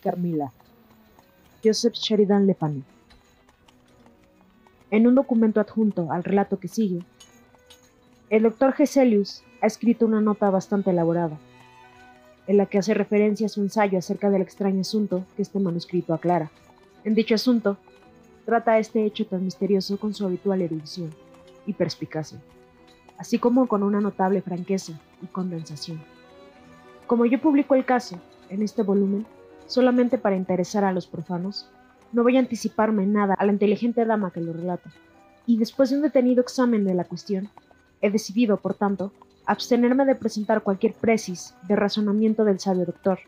Carmila. Joseph Sheridan Le. En un documento adjunto al relato que sigue, el doctor Geselius ha escrito una nota bastante elaborada, en la que hace referencia a su ensayo acerca del extraño asunto que este manuscrito aclara. En dicho asunto, trata este hecho tan misterioso con su habitual erudición y perspicacia, así como con una notable franqueza y condensación. Como yo publico el caso en este volumen, solamente para interesar a los profanos, no voy a anticiparme nada a la inteligente dama que lo relata, y después de un detenido examen de la cuestión, he decidido, por tanto, abstenerme de presentar cualquier precis de razonamiento del sabio doctor,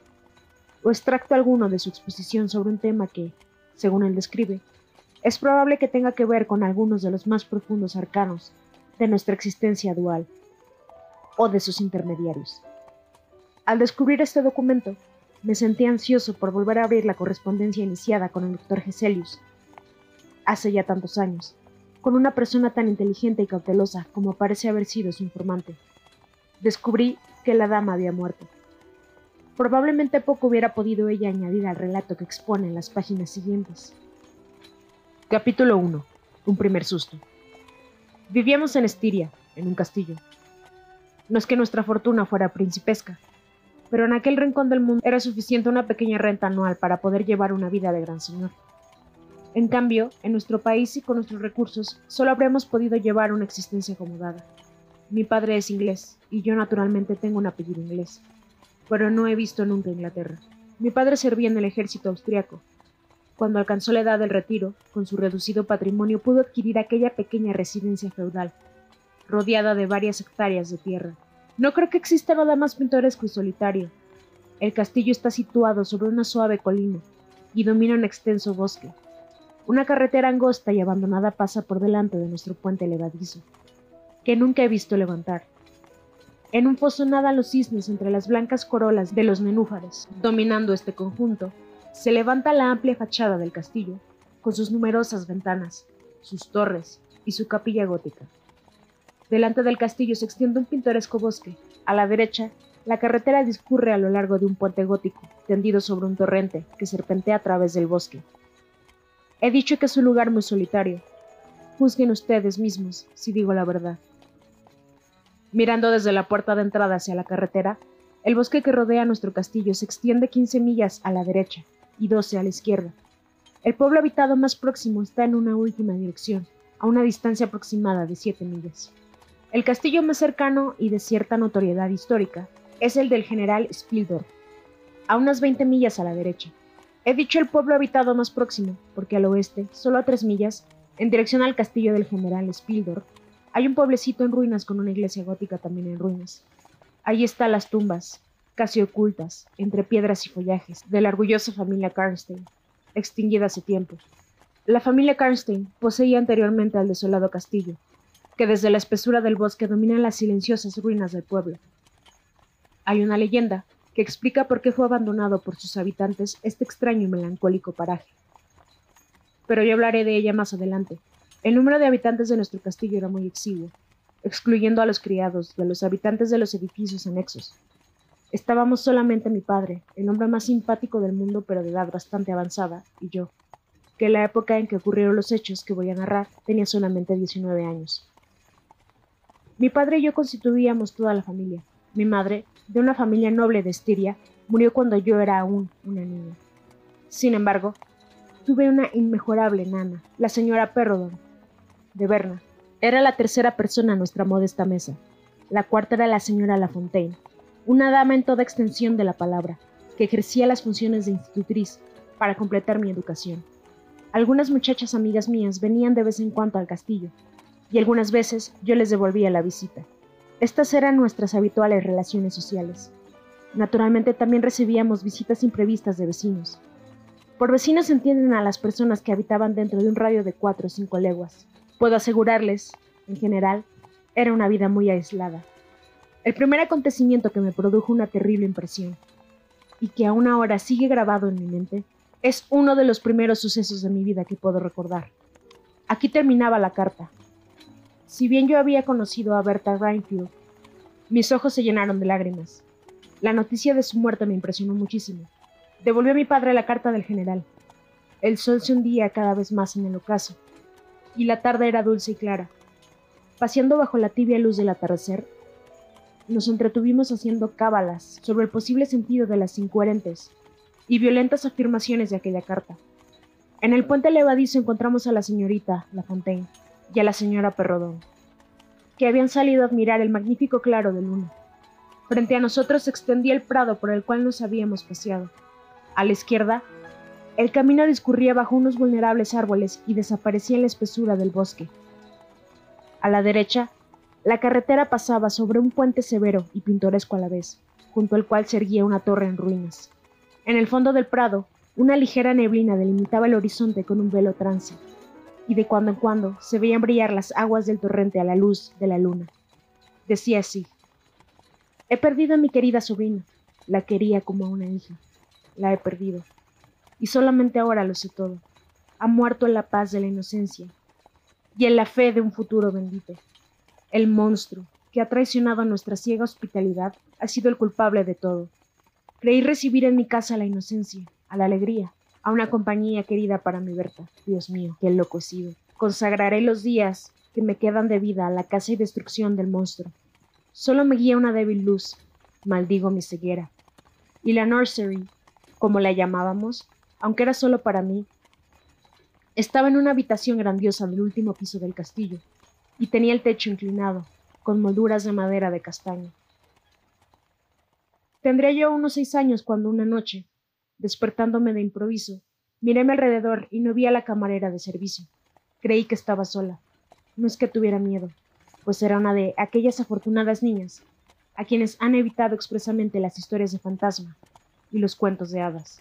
o extracto alguno de su exposición sobre un tema que, según él describe, es probable que tenga que ver con algunos de los más profundos arcanos de nuestra existencia dual, o de sus intermediarios. Al descubrir este documento, me sentí ansioso por volver a abrir la correspondencia iniciada con el doctor Geselius hace ya tantos años, con una persona tan inteligente y cautelosa como parece haber sido su informante. Descubrí que la dama había muerto. Probablemente poco hubiera podido ella añadir al relato que expone en las páginas siguientes. Capítulo 1. Un primer susto. Vivíamos en Estiria, en un castillo. No es que nuestra fortuna fuera principesca, pero en aquel rincón del mundo era suficiente una pequeña renta anual para poder llevar una vida de gran señor. En cambio, en nuestro país y con nuestros recursos, solo habremos podido llevar una existencia acomodada. Mi padre es inglés, y yo naturalmente tengo un apellido inglés, pero no he visto nunca Inglaterra. Mi padre servía en el ejército austriaco. Cuando alcanzó la edad del retiro, con su reducido patrimonio pudo adquirir aquella pequeña residencia feudal, rodeada de varias hectáreas de tierra, no creo que exista nada más pintoresco y solitario. El castillo está situado sobre una suave colina y domina un extenso bosque. Una carretera angosta y abandonada pasa por delante de nuestro puente levadizo, que nunca he visto levantar. En un foso nadan los cisnes entre las blancas corolas de los nenúfares. Dominando este conjunto, se levanta la amplia fachada del castillo, con sus numerosas ventanas, sus torres y su capilla gótica. Delante del castillo se extiende un pintoresco bosque. A la derecha, la carretera discurre a lo largo de un puente gótico, tendido sobre un torrente que serpentea a través del bosque. He dicho que es un lugar muy solitario. Juzguen ustedes mismos si digo la verdad. Mirando desde la puerta de entrada hacia la carretera, el bosque que rodea nuestro castillo se extiende 15 millas a la derecha y 12 a la izquierda. El pueblo habitado más próximo está en una última dirección, a una distancia aproximada de 7 millas. El castillo más cercano y de cierta notoriedad histórica es el del general Spildorf, a unas 20 millas a la derecha. He dicho el pueblo habitado más próximo, porque al oeste, solo a 3 millas, en dirección al castillo del general Spildorf, hay un pueblecito en ruinas con una iglesia gótica también en ruinas. Allí están las tumbas, casi ocultas, entre piedras y follajes, de la orgullosa familia Karnstein, extinguida hace tiempo. La familia Karnstein poseía anteriormente al desolado castillo, que desde la espesura del bosque dominan las silenciosas ruinas del pueblo. Hay una leyenda que explica por qué fue abandonado por sus habitantes este extraño y melancólico paraje. Pero yo hablaré de ella más adelante. El número de habitantes de nuestro castillo era muy exiguo, excluyendo a los criados de los habitantes de los edificios anexos. Estábamos solamente mi padre, el hombre más simpático del mundo pero de edad bastante avanzada, y yo, que en la época en que ocurrieron los hechos que voy a narrar tenía solamente 19 años. Mi padre y yo constituíamos toda la familia. Mi madre, de una familia noble de Estiria, murió cuando yo era aún una niña. Sin embargo, tuve una inmejorable nana, la señora Perrodon, de Berna. Era la tercera persona en nuestra modesta mesa. La cuarta era la señora Lafontaine, una dama en toda extensión de la palabra, que ejercía las funciones de institutriz para completar mi educación. Algunas muchachas amigas mías venían de vez en cuando al castillo, y algunas veces yo les devolvía la visita. Estas eran nuestras habituales relaciones sociales. Naturalmente también recibíamos visitas imprevistas de vecinos. Por vecinos entienden a las personas que habitaban dentro de un radio de cuatro o cinco leguas. Puedo asegurarles, en general, era una vida muy aislada. El primer acontecimiento que me produjo una terrible impresión, y que aún ahora sigue grabado en mi mente, es uno de los primeros sucesos de mi vida que puedo recordar. Aquí terminaba la carta, si bien yo había conocido a Berta Reinfield, mis ojos se llenaron de lágrimas. La noticia de su muerte me impresionó muchísimo. Devolvió a mi padre la carta del general. El sol se hundía cada vez más en el ocaso, y la tarde era dulce y clara. Paseando bajo la tibia luz del atardecer, nos entretuvimos haciendo cábalas sobre el posible sentido de las incoherentes y violentas afirmaciones de aquella carta. En el puente levadizo encontramos a la señorita La Fontaine y a la señora Perrodón, que habían salido a admirar el magnífico claro de luna. Frente a nosotros se extendía el prado por el cual nos habíamos paseado. A la izquierda, el camino discurría bajo unos vulnerables árboles y desaparecía en la espesura del bosque. A la derecha, la carretera pasaba sobre un puente severo y pintoresco a la vez, junto al cual se erguía una torre en ruinas. En el fondo del prado, una ligera neblina delimitaba el horizonte con un velo trance, y de cuando en cuando se veían brillar las aguas del torrente a la luz de la luna. Decía así, He perdido a mi querida sobrina, la quería como a una hija, la he perdido, y solamente ahora lo sé todo. Ha muerto en la paz de la inocencia y en la fe de un futuro bendito. El monstruo, que ha traicionado nuestra ciega hospitalidad, ha sido el culpable de todo. Creí recibir en mi casa la inocencia, a la alegría, a una compañía querida para mi Berta. Dios mío, qué loco he sido. Consagraré los días que me quedan de vida a la casa y destrucción del monstruo. Solo me guía una débil luz, maldigo mi ceguera. Y la nursery, como la llamábamos, aunque era solo para mí, estaba en una habitación grandiosa del último piso del castillo, y tenía el techo inclinado, con molduras de madera de castaño. Tendría yo unos seis años cuando una noche, despertándome de improviso, miré a mi alrededor y no vi a la camarera de servicio. Creí que estaba sola. No es que tuviera miedo, pues era una de aquellas afortunadas niñas a quienes han evitado expresamente las historias de fantasma y los cuentos de hadas,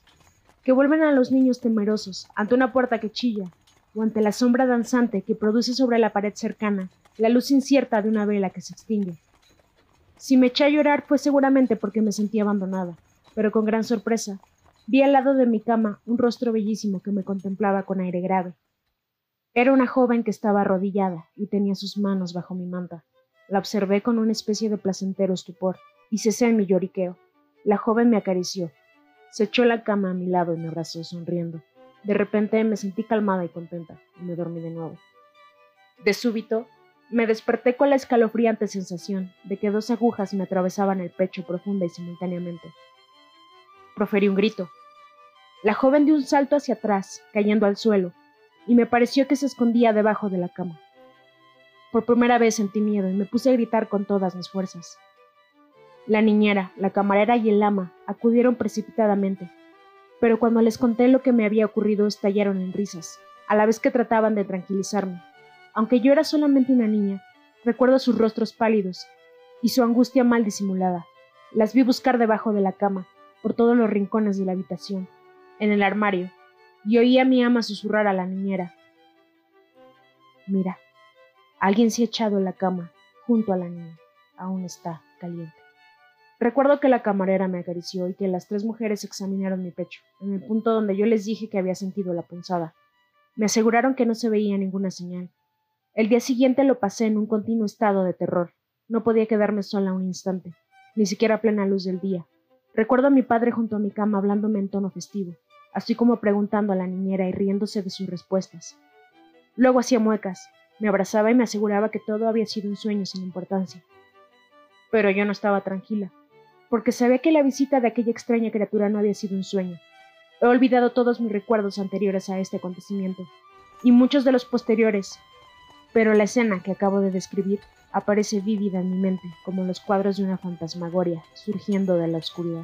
que vuelven a los niños temerosos ante una puerta que chilla o ante la sombra danzante que produce sobre la pared cercana la luz incierta de una vela que se extingue. Si me eché a llorar fue seguramente porque me sentí abandonada, pero con gran sorpresa vi al lado de mi cama un rostro bellísimo que me contemplaba con aire grave. Era una joven que estaba arrodillada y tenía sus manos bajo mi manta. La observé con una especie de placentero estupor y cesé en mi lloriqueo. La joven me acarició. Se echó la cama a mi lado y me abrazó sonriendo. De repente me sentí calmada y contenta y me dormí de nuevo. De súbito, me desperté con la escalofriante sensación de que dos agujas me atravesaban el pecho profunda y simultáneamente. Proferí un grito. La joven dio un salto hacia atrás, cayendo al suelo, y me pareció que se escondía debajo de la cama. Por primera vez sentí miedo y me puse a gritar con todas mis fuerzas. La niñera, la camarera y el ama acudieron precipitadamente, pero cuando les conté lo que me había ocurrido estallaron en risas, a la vez que trataban de tranquilizarme. Aunque yo era solamente una niña, recuerdo sus rostros pálidos y su angustia mal disimulada. Las vi buscar debajo de la cama, por todos los rincones de la habitación, en el armario, y oí a mi ama susurrar a la niñera. Mira, alguien se ha echado en la cama, junto a la niña. Aún está caliente. Recuerdo que la camarera me acarició y que las tres mujeres examinaron mi pecho, en el punto donde yo les dije que había sentido la punzada. Me aseguraron que no se veía ninguna señal. El día siguiente lo pasé en un continuo estado de terror. No podía quedarme sola un instante, ni siquiera a plena luz del día. Recuerdo a mi padre junto a mi cama hablándome en tono festivo, así como preguntando a la niñera y riéndose de sus respuestas. Luego hacía muecas, me abrazaba y me aseguraba que todo había sido un sueño sin importancia. Pero yo no estaba tranquila porque sabía que la visita de aquella extraña criatura no había sido un sueño. He olvidado todos mis recuerdos anteriores a este acontecimiento, y muchos de los posteriores, pero la escena que acabo de describir aparece vívida en mi mente como los cuadros de una fantasmagoria surgiendo de la oscuridad.